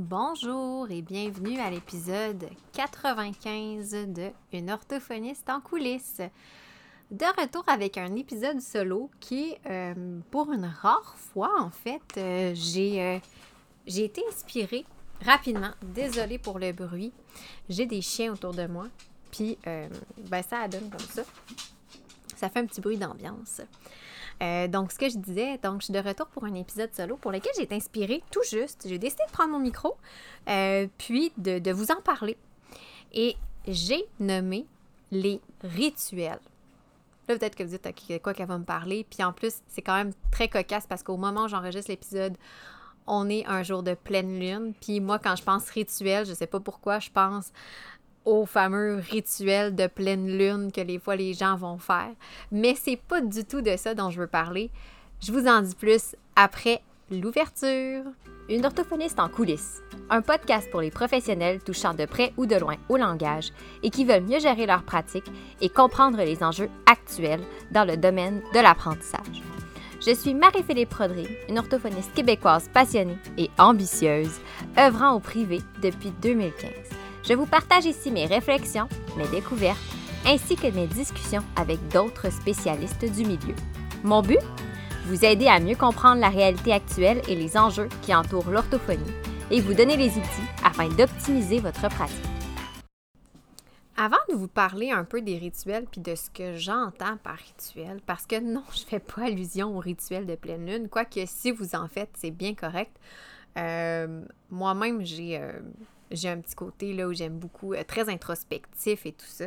Bonjour et bienvenue à l'épisode 95 de Une orthophoniste en coulisses. De retour avec un épisode solo qui, euh, pour une rare fois en fait, euh, j'ai, euh, j'ai été inspirée rapidement. Désolée pour le bruit. J'ai des chiens autour de moi. Puis, ben, ça donne comme ça. Ça fait un petit bruit d'ambiance. Euh, donc, ce que je disais, donc, je suis de retour pour un épisode solo pour lequel j'ai été inspirée tout juste. J'ai décidé de prendre mon micro, euh, puis de, vous en parler. Et j'ai nommé les rituels. Là, peut-être que vous dites, OK, quoi qu'elle va me parler. Puis en plus, c'est quand même très cocasse parce qu'au moment où j'enregistre l'épisode, on est un jour de pleine lune. Puis moi, quand je pense rituel, je sais pas pourquoi, je pense au fameux rituel de pleine lune que les fois les gens vont faire. Mais c'est pas du tout de ça dont je veux parler. Je vous en dis plus après l'ouverture. Une orthophoniste en coulisses, un podcast pour les professionnels touchant de près ou de loin au langage et qui veulent mieux gérer leur pratique et comprendre les enjeux actuels dans le domaine de l'apprentissage. Je suis Marie-Philippe Rodry, une orthophoniste québécoise passionnée et ambitieuse, œuvrant au privé depuis 2015. Je vous partage ici mes réflexions, mes découvertes, ainsi que mes discussions avec d'autres spécialistes du milieu. Mon but? Vous aider à mieux comprendre la réalité actuelle et les enjeux qui entourent l'orthophonie et vous donner les outils afin d'optimiser votre pratique. Avant de vous parler un peu des rituels puis de ce que j'entends par rituel, parce que non, je ne fais pas allusion au rituel de pleine lune, quoique si vous en faites, c'est bien correct. Euh, moi-même, j'ai euh, j'ai un petit côté là où j'aime beaucoup, euh, très introspectif et tout ça.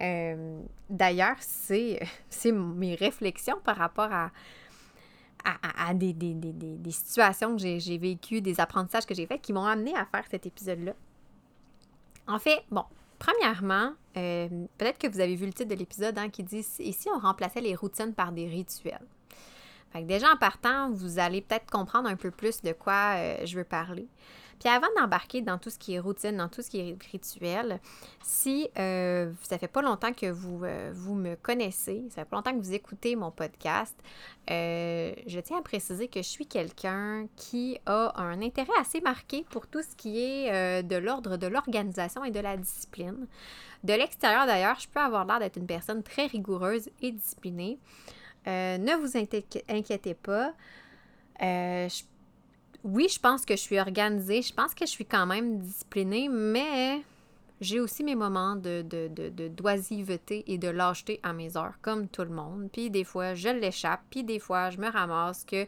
Euh, d'ailleurs, c'est, mes réflexions par rapport à, à, des, des, situations que j'ai, vécues, des apprentissages que j'ai faits qui m'ont amené à faire cet épisode-là. En fait, bon, premièrement, euh, peut-être que vous avez vu le titre de l'épisode hein, qui dit Ici, on remplaçait les routines par des rituels. Fait que déjà en partant, vous allez peut-être comprendre un peu plus de quoi je veux parler. Puis avant d'embarquer dans tout ce qui est routine, dans tout ce qui est rituel, si euh, ça fait pas longtemps que vous, euh, vous me connaissez, ça fait pas longtemps que vous écoutez mon podcast, euh, je tiens à préciser que je suis quelqu'un qui a un intérêt assez marqué pour tout ce qui est de l'ordre de l'organisation et de la discipline. De l'extérieur d'ailleurs, je peux avoir l'air d'être une personne très rigoureuse et disciplinée. ne vous inquiétez pas. je oui, je pense que je suis organisée, je pense que je suis quand même disciplinée, mais j'ai aussi mes moments de, d'oisiveté et de lâcheté à mes heures, comme tout le monde. Puis des fois, je l'échappe, puis des fois, je me ramasse que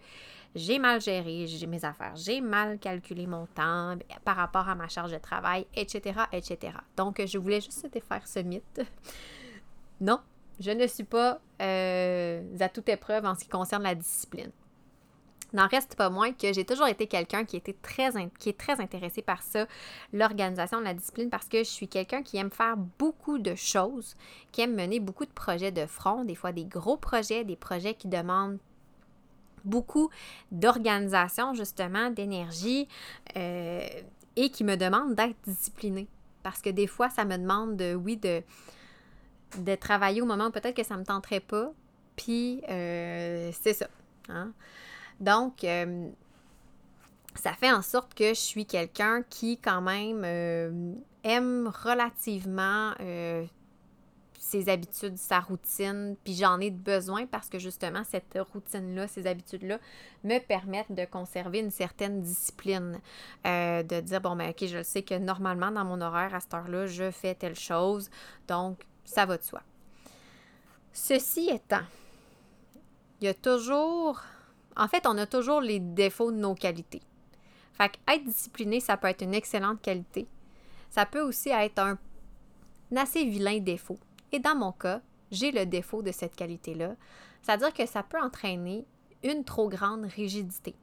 j'ai mal géré j'ai mes affaires, j'ai mal calculé mon temps par rapport à ma charge de travail, etc., etc. Donc, je voulais juste faire ce mythe. Non, je ne suis pas euh, à toute épreuve en ce qui concerne la discipline. N'en reste pas moins que j'ai toujours été quelqu'un qui, était est très intéressé par ça, l'organisation, la discipline, parce que je suis quelqu'un qui aime faire beaucoup de choses, qui aime mener beaucoup de projets de front, des fois des gros projets, des projets qui demandent beaucoup d'organisation, justement, d'énergie, euh, et qui me demandent d'être disciplinée. Parce que des fois, ça me demande, de, oui, de, de travailler au moment où peut-être que ça ne me tenterait pas. Puis, euh, c'est ça. Hein? Donc, euh, ça fait en sorte que je suis quelqu'un qui, quand même, euh, aime relativement euh, ses habitudes, sa routine, puis j'en ai besoin parce que justement, cette routine-là, ces habitudes-là me permettent de conserver une certaine discipline. de dire, bon, ben, OK, je sais que normalement, dans mon horaire, à cette heure-là, je fais telle chose, donc ça va de soi. Ceci étant, il y a toujours en fait, on a toujours les défauts de nos qualités. Fait être discipliné, ça peut être une excellente qualité. Ça peut aussi être un, assez vilain défaut. Et dans mon cas, j'ai le défaut de cette qualité-là. C'est-à-dire que ça peut entraîner une trop grande rigidité.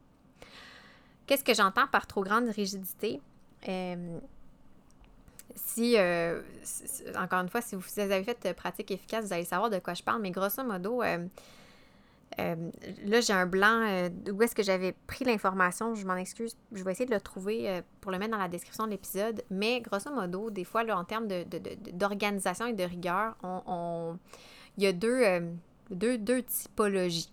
Qu'est-ce que j'entends par trop grande rigidité? Euh, si, euh, encore une fois, si vous avez fait pratique efficace, vous allez savoir de quoi je parle, mais grosso modo, euh, euh, là, j'ai un blanc. Euh, où est-ce que j'avais pris l'information? Je m'en excuse. Je vais essayer de le trouver euh, pour le mettre dans la description de l'épisode. Mais grosso modo, des fois, en termes d'organisation et de rigueur, il y a deux typologies.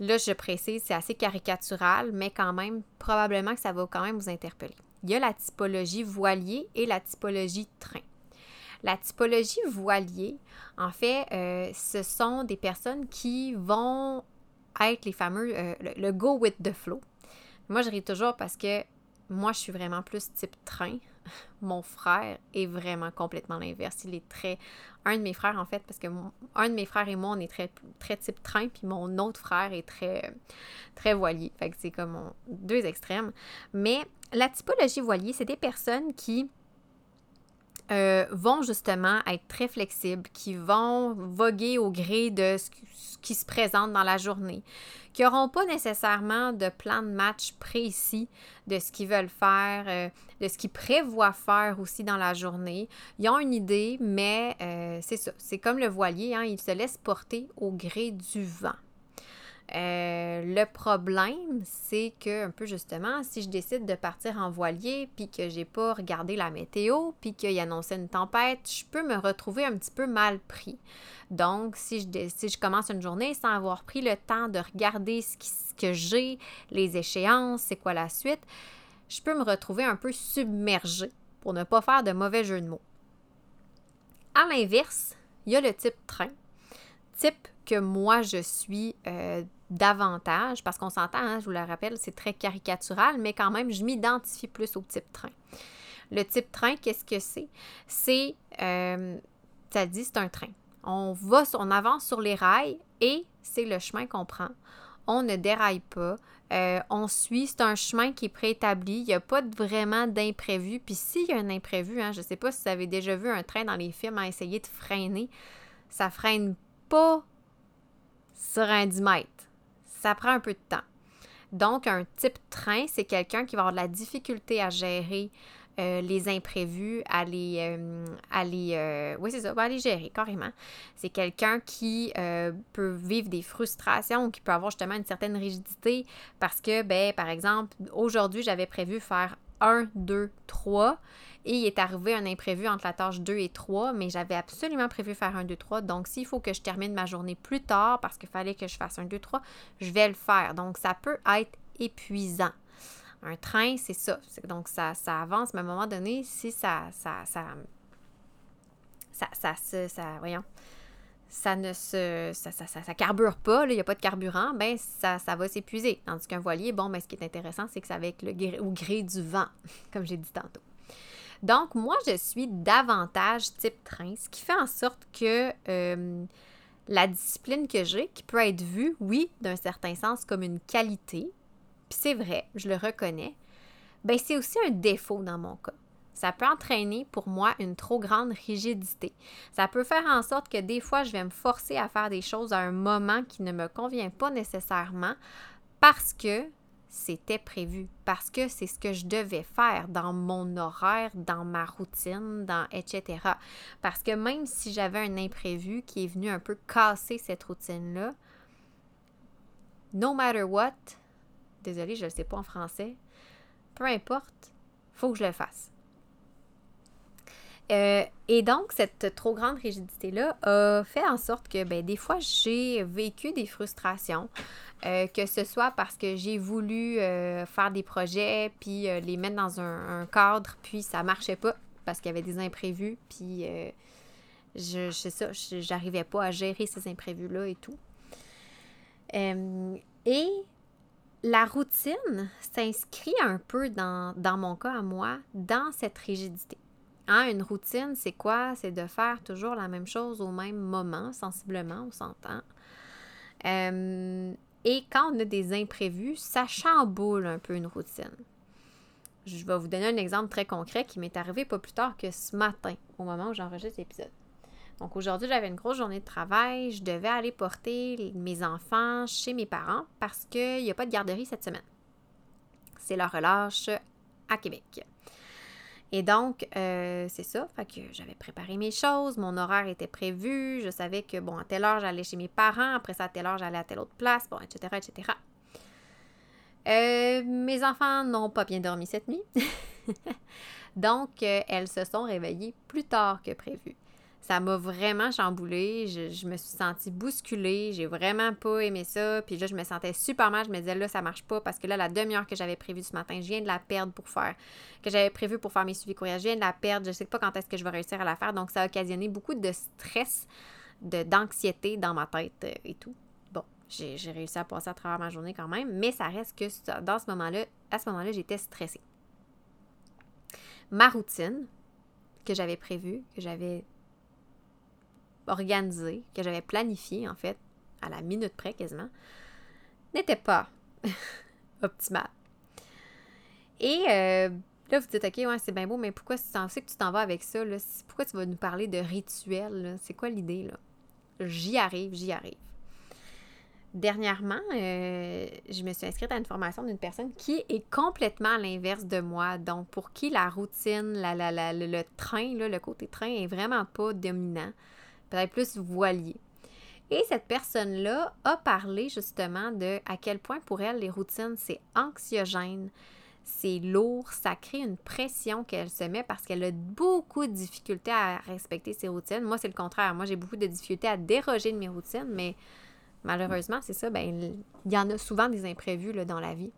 Là, je précise, c'est assez caricatural, mais quand même, probablement que ça va quand même vous interpeller. Il y a la typologie voilier et la typologie train. La typologie voilier, en fait, euh, ce sont des personnes qui vont être les fameux, euh, le, go with the flow. Moi, je ris toujours parce que moi, je suis vraiment plus type train. Mon frère est vraiment complètement l'inverse. Il est très. Un de mes frères, en fait, parce que un de mes frères et moi, on est très, très type train, puis mon autre frère est très, très voilier. Fait que c'est comme deux extrêmes. Mais la typologie voilier, c'est des personnes qui euh, vont justement être très flexibles, qui vont voguer au gré de ce qui se présente dans la journée, qui n'auront pas nécessairement de plan de match précis de ce qu'ils veulent faire, euh, de ce qu'ils prévoient faire aussi dans la journée. Ils ont une idée, mais euh, c'est ça, c'est comme le voilier, hein, ils se laissent porter au gré du vent. Euh, le problème, c'est que, un peu justement, si je décide de partir en voilier, puis que j'ai pas regardé la météo, puis qu'il annonçait une tempête, je peux me retrouver un petit peu mal pris. Donc, si je, si je commence une journée sans avoir pris le temps de regarder ce, ce que j'ai, les échéances, c'est quoi la suite, je peux me retrouver un peu submergée pour ne pas faire de mauvais jeu de mots. À l'inverse, il y a le type train. Type que moi je suis euh, davantage, parce qu'on s'entend, hein, je vous le rappelle, c'est très caricatural, mais quand même, je m'identifie plus au type train. Le type train, qu'est-ce que c'est? C'est, euh, ça dit, c'est un train. On va, on avance sur les rails et c'est le chemin qu'on prend. On ne déraille pas. Euh, on suit, c'est un chemin qui est préétabli. Il n'y a pas vraiment d'imprévu. Puis s'il y a un imprévu, hein, je ne sais pas si vous avez déjà vu un train dans les films à essayer de freiner, ça freine pas sur un 10 mètres. Ça prend un peu de temps. Donc, un type train, c'est quelqu'un qui va avoir de la difficulté à gérer euh, les imprévus, à les, euh, euh, oui c'est ça, à les gérer carrément. C'est quelqu'un qui peut vivre des frustrations, qui peut avoir justement une certaine rigidité parce que, ben, par exemple, aujourd'hui j'avais prévu faire 1, 2, 3 et il est arrivé un imprévu entre la tâche 2 et 3, mais j'avais absolument prévu faire un 2, 3. Donc, s'il faut que je termine ma journée plus tard parce qu'il fallait que je fasse un 2, 3, je vais le faire. Donc, ça peut être épuisant. Un train, c'est ça. Donc, ça, ça avance, mais à un moment donné, si ça. ça, ça ça, ça, ça, ça, voyons, ça ne se, ça, ça, ça, carbure pas, il n'y a pas de carburant, ben ça, ça va s'épuiser. Tandis qu'un voilier, bon, ben, ce qui est intéressant, c'est que ça va avec le gré, au gré du vent, comme j'ai dit tantôt. Donc, moi, je suis davantage type train, ce qui fait en sorte que euh, la discipline que j'ai, qui peut être vue, oui, d'un certain sens, comme une qualité, puis c'est vrai, je le reconnais, ben c'est aussi un défaut dans mon cas. Ça peut entraîner pour moi une trop grande rigidité. Ça peut faire en sorte que des fois, je vais me forcer à faire des choses à un moment qui ne me convient pas nécessairement parce que c'était prévu parce que c'est ce que je devais faire dans mon horaire, dans ma routine, dans etc. Parce que même si j'avais un imprévu qui est venu un peu casser cette routine-là, no matter what, désolé, je ne sais pas en français, peu importe, faut que je le fasse. Euh, et donc, cette trop grande rigidité-là a fait en sorte que ben, des fois, j'ai vécu des frustrations, euh, que ce soit parce que j'ai voulu euh, faire des projets, puis les mettre dans un, cadre, puis ça marchait pas parce qu'il y avait des imprévus, puis je, sais ça, j'arrivais pas à gérer ces imprévus-là et tout. et la routine s'inscrit un peu dans, dans mon cas à moi, dans cette rigidité. Hein, une routine, c'est quoi? C'est de faire toujours la même chose au même moment, sensiblement, on s'entend. Euh, et quand on a des imprévus, ça chamboule un peu une routine. Je vais vous donner un exemple très concret qui m'est arrivé pas plus tard que ce matin, au moment où j'enregistre l'épisode. Donc aujourd'hui, j'avais une grosse journée de travail. Je devais aller porter mes enfants chez mes parents parce qu'il n'y a pas de garderie cette semaine. C'est la relâche à Québec. Et donc, euh, c'est ça. Que j'avais préparé mes choses, mon horaire était prévu, je savais que, bon, à telle heure, j'allais chez mes parents, après ça, à telle heure, j'allais à telle autre place, bon, etc., etc. Euh, mes enfants n'ont pas bien dormi cette nuit. donc, euh, elles se sont réveillées plus tard que prévu. Ça m'a vraiment chamboulée. Je, me suis sentie bousculée. J'ai vraiment pas aimé ça. Puis là, je me sentais super mal. Je me disais, là, ça marche pas parce que là, la demi-heure que j'avais prévue ce matin, je viens de la perdre pour faire, que j'avais prévu pour faire mes suivis courriels, je viens de la perdre. Je sais pas quand est-ce que je vais réussir à la faire. Donc, ça a occasionné beaucoup de stress, d'anxiété dans ma tête euh, et tout. Bon, j'ai réussi à passer à travers ma journée quand même, mais ça reste que dans ce moment-là, à ce moment-là, j'étais stressée. Ma routine que j'avais prévue, que j'avais organisé, que j'avais planifié en fait, à la minute près quasiment, n'était pas optimale. Et euh, là, vous dites, OK, ouais, c'est bien beau, mais pourquoi tu sais que tu t'en vas avec ça? Là? Pourquoi tu vas nous parler de rituel? C'est quoi l'idée? là? J'y arrive, j'y arrive. Dernièrement, euh, je me suis inscrite à une formation d'une personne qui est complètement à l'inverse de moi. Donc, pour qui la routine, la, la, le, train, le côté train est vraiment pas dominant peut-être plus voilier. Et cette personne-là a parlé justement de à quel point pour elle les routines c'est anxiogène, c'est lourd, ça crée une pression qu'elle se met parce qu'elle a beaucoup de difficultés à respecter ses routines. Moi, c'est le contraire. Moi, j'ai beaucoup de difficultés à déroger de mes routines, mais malheureusement, c'est ça, ben, il y en a souvent des imprévus dans la vie.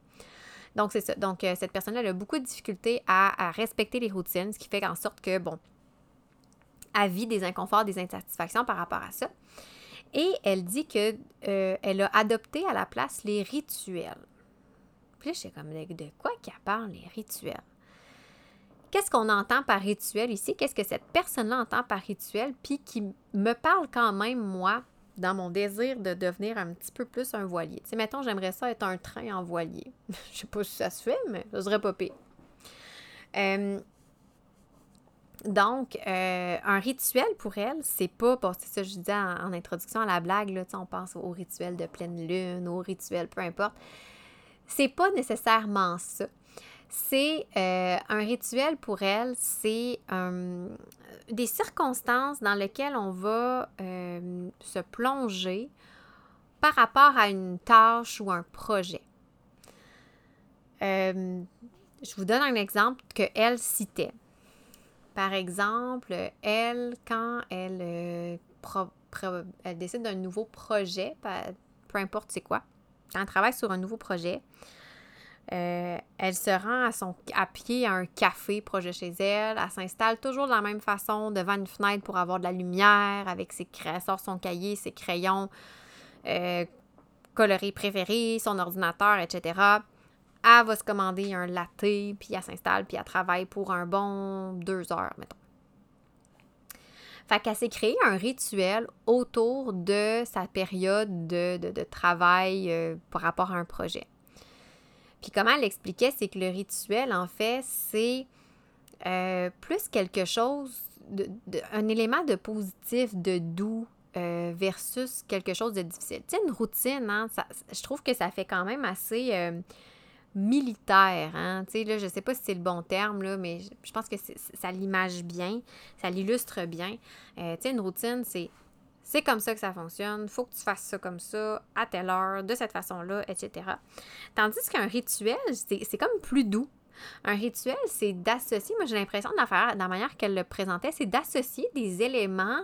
Donc, c'est ça. Donc, euh, cette personne-là a beaucoup de difficultés à, à respecter les routines, ce qui fait en sorte que, bon, des inconforts, des insatisfactions par rapport à ça. Et elle dit que euh, elle a adopté à la place les rituels. Puis je sais comme de quoi qu'elle parle, les rituels? Qu'est-ce qu'on entend par rituel ici? Qu'est-ce que cette personne-là entend par rituel? Puis qui me parle quand même, moi, dans mon désir de devenir un petit peu plus un voilier? Tu sais, mettons, j'aimerais ça être un train en voilier. je sais pas si ça se fait, mais ça serait pas pire. Euh, donc, euh, un rituel pour elle, c'est pas, c'est ça que je disais en, introduction à la blague, là, on pense au rituel de pleine lune, au rituel, peu importe. C'est pas nécessairement ça. C'est euh, un rituel pour elle, c'est euh, des circonstances dans lesquelles on va se plonger par rapport à une tâche ou un projet. je vous donne un exemple que elle citait. Par exemple, elle, quand elle, euh, décide d'un nouveau projet, peu importe c'est quoi, quand elle travaille sur un nouveau projet, euh, elle se rend à, pied à un café projet chez elle. Elle s'installe toujours de la même façon devant une fenêtre pour avoir de la lumière avec ses sort son cahier, ses crayons euh, colorés préférés, son ordinateur, etc elle va se commander un latte, puis elle s'installe, puis elle travaille pour un bon deux heures, mettons. Fait qu'elle s'est créé un rituel autour de sa période de, travail euh, par rapport à un projet. Puis comment elle expliquait, c'est que le rituel, en fait, c'est euh, plus quelque chose, de, un élément de positif, de doux, euh, versus quelque chose de difficile. Tu sais, une routine, hein, je trouve que ça fait quand même assez militaire. Hein? Tu sais, là, je sais pas si c'est le bon terme, là, mais je pense que ça l'image bien, ça l'illustre bien. Euh, tu sais, une routine, c'est c'est comme ça que ça fonctionne, faut que tu fasses ça comme ça, à telle heure, de cette façon-là, etc. Tandis qu'un rituel, c'est comme plus doux. Un rituel, c'est d'associer, moi j'ai l'impression de la, faire, de la manière qu'elle le présentait, c'est d'associer des éléments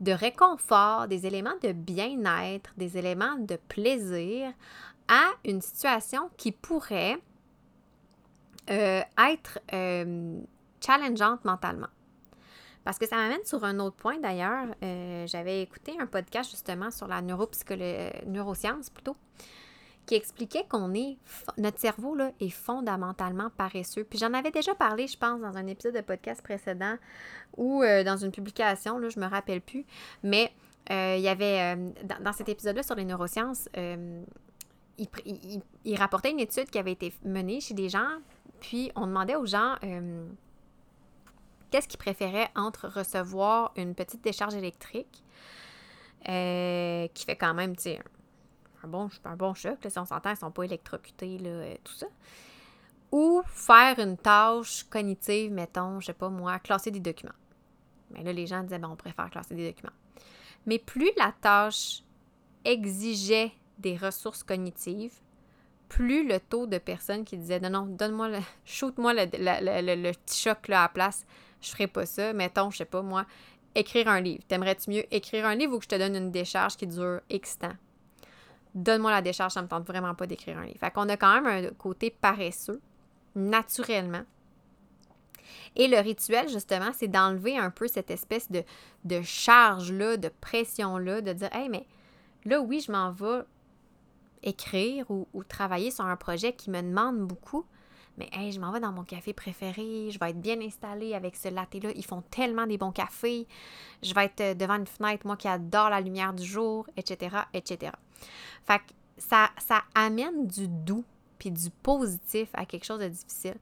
de réconfort, des éléments de bien-être, des éléments de plaisir à une situation qui pourrait euh, être euh, challengeante mentalement. Parce que ça m'amène sur un autre point d'ailleurs. Euh, j'avais écouté un podcast justement sur la neuroscience plutôt, qui expliquait qu'on est, notre cerveau là, est fondamentalement paresseux. Puis j'en avais déjà parlé, je pense, dans un épisode de podcast précédent ou dans une publication, là, je me rappelle plus. Mais il y avait, dans, cet épisode-là sur les neurosciences, il, rapportait une étude qui avait été menée chez des gens, puis on demandait aux gens euh, qu'est-ce qu'ils préféraient entre recevoir une petite décharge électrique, euh, qui fait quand même, tu sais, un bon, un bon choc, là, si on s'entend, ils ne sont pas électrocutés, là, euh, tout ça. Ou faire une tâche cognitive, mettons, je sais pas moi, classer des documents. Mais là, les gens disaient, ben, on préfère classer des documents. Mais plus la tâche exigeait des ressources cognitives, plus le taux de personnes qui disaient non, non, donne-moi le, shoot-moi le, petit choc là à la place, je ferai pas ça. Mettons, je sais pas moi, écrire un livre. T'aimerais-tu mieux écrire un livre ou que je te donne une décharge qui dure X temps? Donne-moi la décharge, ça me tente vraiment pas d'écrire un livre. Fait qu'on a quand même un côté paresseux, naturellement. Et le rituel, justement, c'est d'enlever un peu cette espèce de, de charge-là, de pression-là, de dire, hey, mais là, oui, je m'en vais écrire ou, travailler sur un projet qui me demande beaucoup, mais hey, je m'en vais dans mon café préféré, je vais être bien installée avec ce latte-là. Ils font tellement des bons cafés. Je vais être euh, devant une fenêtre, moi qui adore la lumière du jour, etc., etc. Fait que ça, ça amène du doux puis du positif à quelque chose de difficile.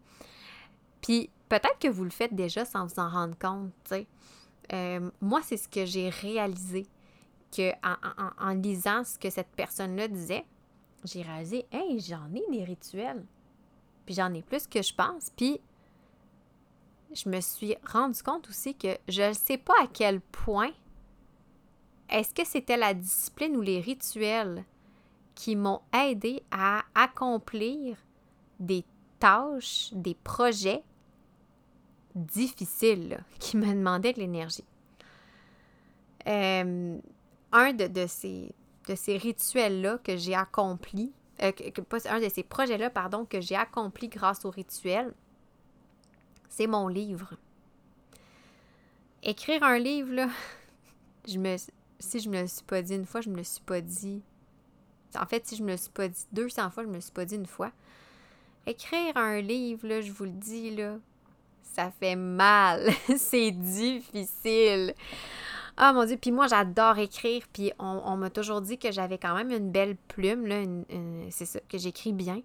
Puis peut-être que vous le faites déjà sans vous en rendre compte, tu. Euh, moi, c'est ce que j'ai réalisé que en, lisant ce que cette personne-là disait, j'ai réalisé, hey, j'en ai des rituels. Puis j'en ai plus que je pense. Puis je me suis rendu compte aussi que je ne sais pas à quel point est-ce que c'était la discipline ou les rituels qui m'ont aidé à accomplir des tâches, des projets difficiles qui me demandaient de l'énergie. Euh, un de, ces, de ces rituels-là que j'ai accompli, euh, un de ces projets-là, pardon, que j'ai accompli grâce au rituel, c'est mon livre. Écrire un livre, là, je me, si je me le suis pas dit une fois, je me le suis pas dit. En fait, si je me le suis pas dit 200 fois, je me le suis pas dit une fois. Écrire un livre, là, je vous le dis, là, ça fait mal. c'est difficile. Ah mon Dieu, puis moi j'adore écrire, puis on, m'a toujours dit que j'avais quand même une belle plume, là, c'est ça, que j'écris bien.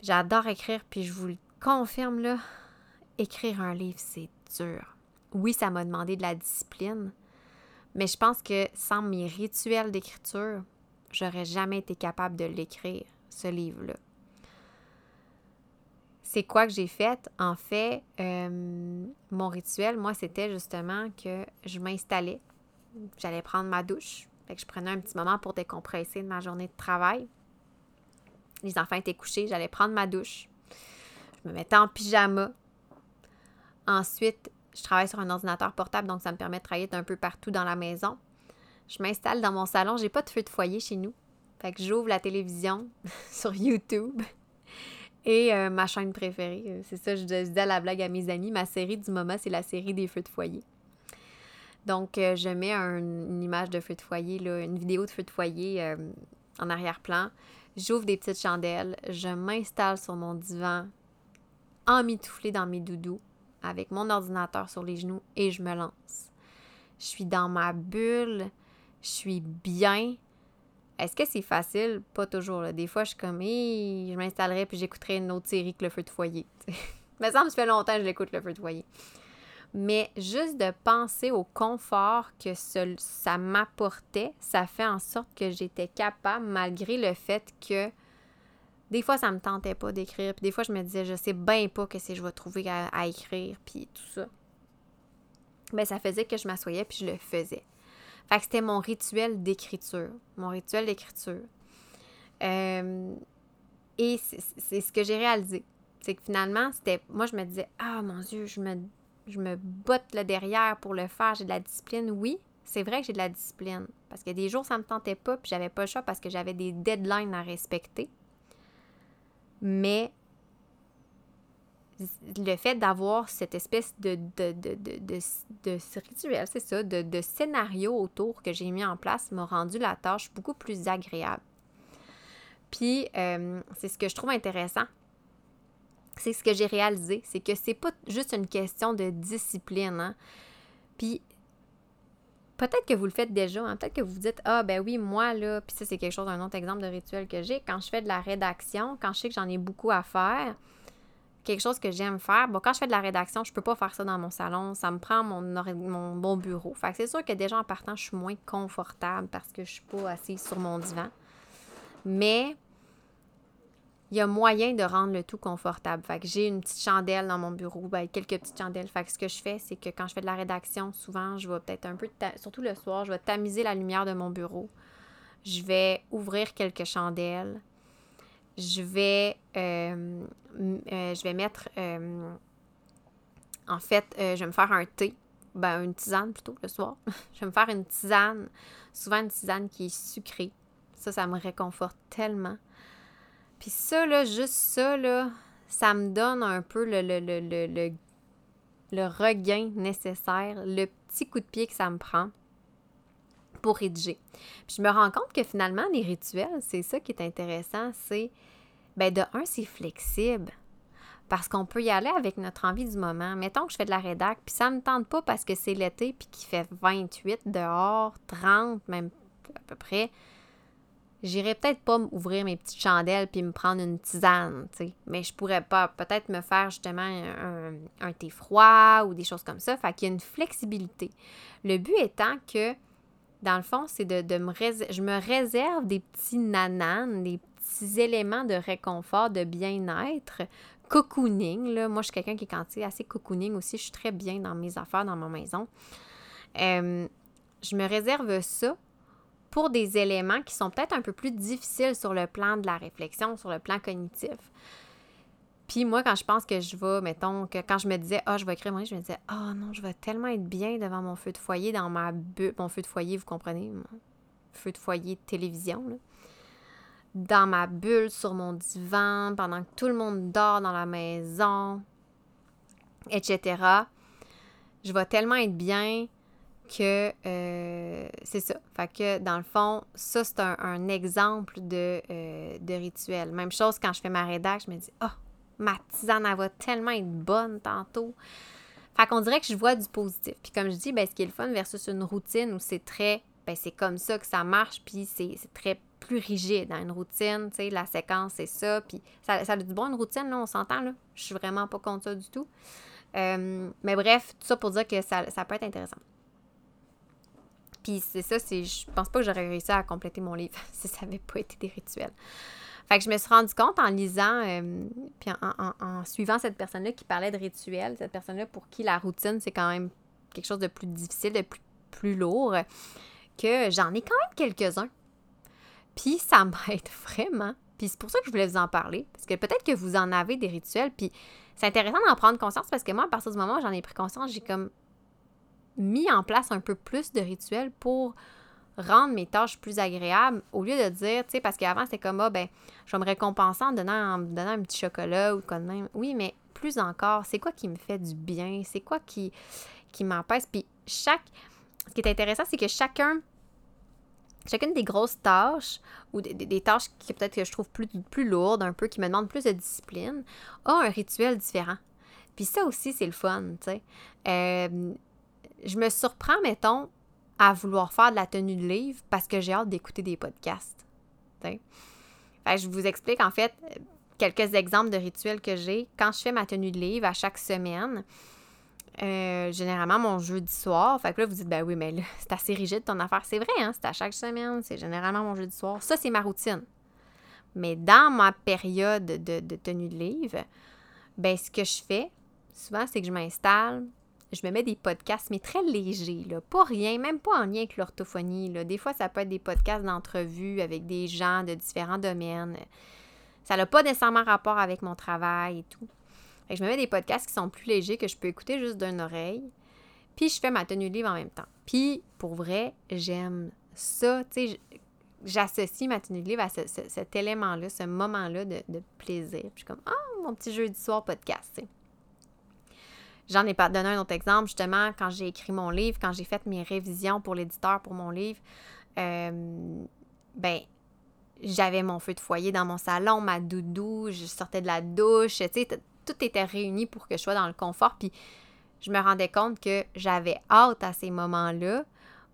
J'adore écrire, puis je vous le confirme, là, écrire un livre, c'est dur. Oui, ça m'a demandé de la discipline, mais je pense que sans mes rituels d'écriture, j'aurais jamais été capable de l'écrire, ce livre-là c'est quoi que j'ai fait? En fait, euh, mon rituel, moi, c'était justement que je m'installais. J'allais prendre ma douche. Fait que je prenais un petit moment pour décompresser de ma journée de travail. Les enfants étaient couchés, j'allais prendre ma douche. Je me mettais en pyjama. Ensuite, je travaille sur un ordinateur portable, donc ça me permet de travailler un peu partout dans la maison. Je m'installe dans mon salon. J'ai pas de feu de foyer chez nous. Fait que j'ouvre la télévision sur YouTube. Et euh, ma chaîne préférée, euh, c'est ça, je disais à la blague à mes amis, ma série du moment, c'est la série des feux de foyer. Donc, euh, je mets une image de feu de foyer, une vidéo de feu de foyer en arrière-plan. J'ouvre des petites chandelles, je m'installe sur mon divan, emmitouflée dans mes doudous, avec mon ordinateur sur les genoux et je me lance. Je suis dans ma bulle, je suis bien, est-ce que c'est facile? Pas toujours. Des fois, je suis comme, je m'installerai puis j'écouterai une autre série que Le Feu de foyer. Mais ça me fait longtemps que je l'écoute, Le Feu de foyer. Mais juste de penser au confort que ça m'apportait, ça fait en sorte que j'étais capable, malgré le fait que des fois, ça me tentait pas d'écrire. Puis des fois, je me disais, je sais bien pas que si je vais trouver à, à écrire, puis tout ça. Mais ça faisait que je m'assoyais puis je le faisais. Fait que c'était mon rituel d'écriture. Mon rituel d'écriture. Euh, et c'est ce que j'ai réalisé. C'est que finalement, c'était. Moi, je me disais, ah mon Dieu, je me, je me botte le derrière pour le faire, j'ai de la discipline. Oui, c'est vrai que j'ai de la discipline. Parce que des jours, ça me tentait pas, puis j'avais pas le choix parce que j'avais des deadlines à respecter. Mais le fait d'avoir cette espèce de, de, de, de rituel, c'est ça, de, scénario autour que j'ai mis en place m'a rendu la tâche beaucoup plus agréable. Puis, euh, c'est ce que je trouve intéressant. C'est ce que j'ai réalisé, c'est que c'est pas juste une question de discipline. Hein. Puis, peut-être que vous le faites déjà, hein. peut-être que vous vous dites Ah, ben oui, moi, là, puis ça, c'est quelque chose, un autre exemple de rituel que j'ai. Quand je fais de la rédaction, quand je sais que j'en ai beaucoup à faire, quelque chose que j'aime faire. Bon, quand je fais de la rédaction, je peux pas faire ça dans mon salon. Ça me prend mon, bon bureau. Fait que c'est sûr que déjà en partant, je suis moins confortable parce que je suis pas assise sur mon divan. Mais il y a moyen de rendre le tout confortable. Fait que j'ai une petite chandelle dans mon bureau, ben, quelques petites chandelles. Fait que ce que je fais, c'est que quand je fais de la rédaction, souvent, je vais peut-être un peu, surtout le soir, je vais tamiser la lumière de mon bureau. Je vais ouvrir quelques chandelles je vais, euh, euh, je vais mettre, euh, en fait, je vais me faire un thé. ben, une tisane plutôt le soir. je vais me faire une tisane, souvent une tisane qui est sucrée. Ça, ça me réconforte tellement. Puis ça, là, juste ça, là, ça me donne un peu le, le, le, le, le regain nécessaire, le petit coup de pied que ça me prend rédiger. Puis je me rends compte que finalement, les rituels, c'est ça qui est intéressant, c'est, ben de un, c'est flexible. Parce qu'on peut y aller avec notre envie du moment. Mettons que je fais de la rédac, puis ça ne me tente pas parce que c'est l'été, puis qu'il fait 28 dehors, 30 même à peu près. J'irais peut-être pas ouvrir mes petites chandelles puis me prendre une tisane, tu sais. Mais je pourrais pas peut-être me faire justement un, un, thé froid ou des choses comme ça. Fait qu'il y a une flexibilité. Le but étant que dans le fond, c'est de, me réserver, je me réserve des petits nananes, des petits éléments de réconfort, de bien-être, cocooning. Là. Moi, je suis quelqu'un qui est quand assez cocooning aussi. Je suis très bien dans mes affaires, dans ma maison. Je me réserve ça pour des éléments qui sont peut-être un peu plus difficiles sur le plan de la réflexion, sur le plan cognitif. Moi, quand je pense que je vais, mettons, que quand je me disais, ah, oh, je vais écrire mon livre, je me disais, ah oh, non, je vais tellement être bien devant mon feu de foyer, dans ma bulle, mon feu de foyer, vous comprenez, mon feu de foyer de télévision, dans ma bulle, sur mon divan, pendant que tout le monde dort dans la maison, etc. Je vais tellement être bien que euh, c'est ça. Fait que dans le fond, ça, c'est un, exemple de, euh, de rituel. Même chose quand je fais ma rédaction, je me dis, ah, oh, ma tisane, elle va tellement être bonne tantôt. Fait qu'on dirait que je vois du positif. Puis comme je dis, ben, ce qui est le fun versus une routine où c'est très, ben, c'est comme ça que ça marche, puis c'est très plus rigide dans une routine, tu sais, la séquence, c'est ça, puis ça, ça a du bon une routine, là, on s'entend, là. Je suis vraiment pas contre ça du tout. Euh, mais bref, tout ça pour dire que ça, ça peut être intéressant. Puis c'est ça, c'est, je pense pas que j'aurais réussi à compléter mon livre si ça n'avait pas été des rituels. Fait que je me suis rendu compte en lisant, euh, puis en, suivant cette personne-là qui parlait de rituels, cette personne-là pour qui la routine, c'est quand même quelque chose de plus difficile, de plus, plus lourd, que j'en ai quand même quelques-uns. Puis ça m'aide vraiment. Puis c'est pour ça que je voulais vous en parler, parce que peut-être que vous en avez des rituels, puis c'est intéressant d'en prendre conscience, parce que moi, à partir du moment où j'en ai pris conscience, j'ai comme mis en place un peu plus de rituels pour rendre mes tâches plus agréables au lieu de dire, tu sais, parce qu'avant, c'était comme, ah, ben, je vais me récompenser en donnant, en donnant un petit chocolat ou quoi de même. Oui, mais plus encore, c'est quoi qui me fait du bien? C'est quoi qui, qui m'empêche? Puis chaque. Ce qui est intéressant, c'est que chacun. Chacune des grosses tâches ou des, tâches qui peut-être que je trouve plus, plus lourdes, un peu, qui me demandent plus de discipline, a un rituel différent. Puis ça aussi, c'est le fun, tu sais. Euh, je me surprends, mettons, à vouloir faire de la tenue de livre parce que j'ai hâte d'écouter des podcasts. je vous explique en fait quelques exemples de rituels que j'ai. Quand je fais ma tenue de livre à chaque semaine, euh, généralement mon jeudi soir. Fait que là, vous dites, ben oui, mais c'est assez rigide ton affaire. C'est vrai, hein? C'est à chaque semaine, c'est généralement mon jeudi soir. Ça, c'est ma routine. Mais dans ma période de, de tenue de livre, ben ce que je fais, souvent, c'est que je m'installe, je me mets des podcasts, mais très légers, là. Pas rien, même pas en lien avec l'orthophonie. Des fois, ça peut être des podcasts d'entrevue avec des gens de différents domaines. Ça n'a pas nécessairement rapport avec mon travail et tout. je me mets des podcasts qui sont plus légers, que je peux écouter juste d'une oreille. Puis je fais ma tenue de livre en même temps. Puis, pour vrai, j'aime ça. Tu sais, j'associe ma tenue de livre à cet élément-là, ce moment-là de, plaisir. Puis je suis comme, ah, mon petit jeudi soir podcast, J'en ai pas donné un autre exemple, justement, quand j'ai écrit mon livre, quand j'ai fait mes révisions pour l'éditeur pour mon livre, euh, ben, j'avais mon feu de foyer dans mon salon, ma doudou, je sortais de la douche, tu sais, tout était réuni pour que je sois dans le confort. Puis je me rendais compte que j'avais hâte à ces moments-là,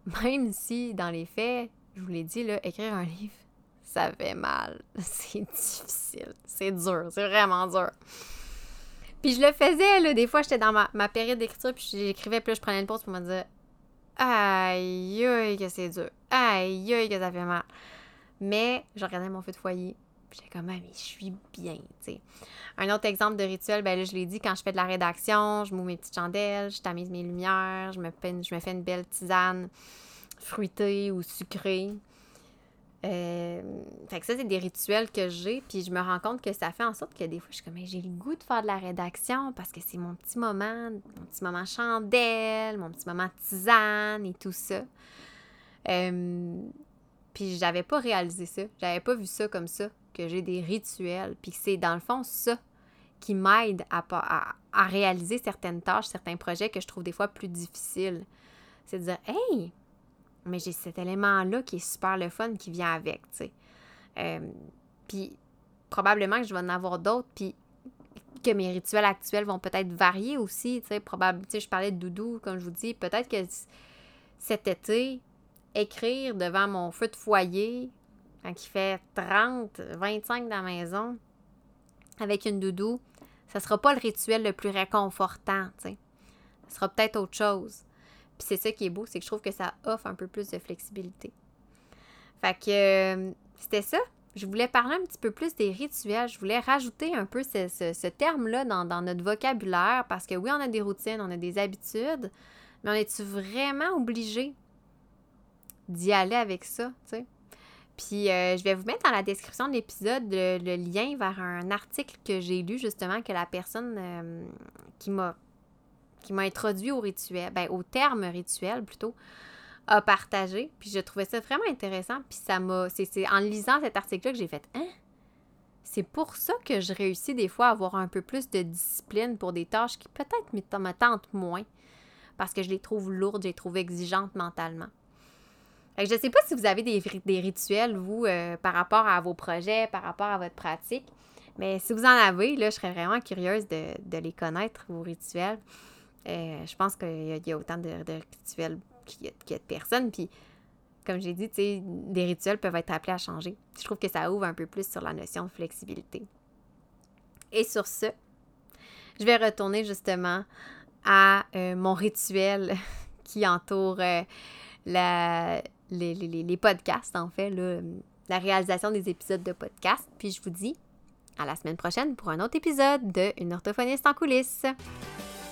même si, dans les faits, je vous l'ai dit, là, écrire un livre, ça fait mal. C'est difficile. C'est dur. C'est vraiment dur. Puis je le faisais, là. Des fois, j'étais dans ma, période d'écriture, puis j'écrivais, puis là, je prenais une pause pour me dire Aïe, aïe, que c'est dur. Aïe, aïe, que ça fait mal. Mais je regardais mon feu de foyer, puis j'étais comme, ah, mais je suis bien, tu sais. Un autre exemple de rituel, ben là, je l'ai dit, quand je fais de la rédaction, je mous mes petites chandelles, je tamise mes lumières, je me, une, je me fais une belle tisane fruitée ou sucrée. Euh, fait que ça, c'est des rituels que j'ai, puis je me rends compte que ça fait en sorte que des fois, je suis comme, j'ai le goût de faire de la rédaction parce que c'est mon petit moment, mon petit moment chandelle, mon petit moment tisane et tout ça. Euh, puis j'avais pas réalisé ça, j'avais pas vu ça comme ça, que j'ai des rituels, puis c'est dans le fond ça qui m'aide à, à, à réaliser certaines tâches, certains projets que je trouve des fois plus difficiles. C'est de dire, hey, mais j'ai cet élément-là qui est super le fun qui vient avec, tu sais. Euh, puis probablement que je vais en avoir d'autres, puis que mes rituels actuels vont peut-être varier aussi, tu sais. Probable, tu sais, je parlais de doudou, comme je vous dis, peut-être que cet été, écrire devant mon feu de foyer, quand il fait 30, 25 dans la maison, avec une doudou, ça sera pas le rituel le plus réconfortant, tu sais. Ça sera peut-être autre chose. Puis c'est ça qui est beau, c'est que je trouve que ça offre un peu plus de flexibilité. Fait que euh, c'était ça. Je voulais parler un petit peu plus des rituels. Je voulais rajouter un peu ce, terme-là dans, dans, notre vocabulaire parce que oui, on a des routines, on a des habitudes, mais on est-tu vraiment obligé d'y aller avec ça, tu sais? Puis euh, je vais vous mettre dans la description de l'épisode le, lien vers un article que j'ai lu justement que la personne euh, qui m'a qui m'a introduit au rituel, ben, au terme rituel plutôt, a partagé. Puis je trouvais ça vraiment intéressant. Puis ça m'a. C'est en lisant cet article-là que j'ai fait Hein? C'est pour ça que je réussis des fois à avoir un peu plus de discipline pour des tâches qui peut-être me tentent moins. Parce que je les trouve lourdes, je les trouve exigeantes mentalement. je ne sais pas si vous avez des, rituels, vous, euh, par rapport à vos projets, par rapport à votre pratique. Mais si vous en avez, là, je serais vraiment curieuse de les connaître, vos rituels. Euh, je pense qu'il y, a autant de, rituels qu'il y, a de personnes. Puis, comme j'ai dit, des rituels peuvent être appelés à changer. Je trouve que ça ouvre un peu plus sur la notion de flexibilité. Et sur ce, je vais retourner justement à euh, mon rituel qui entoure euh, les, podcasts, en fait, la réalisation des épisodes de podcast. Puis je vous dis à la semaine prochaine pour un autre épisode de Une orthophoniste en coulisses.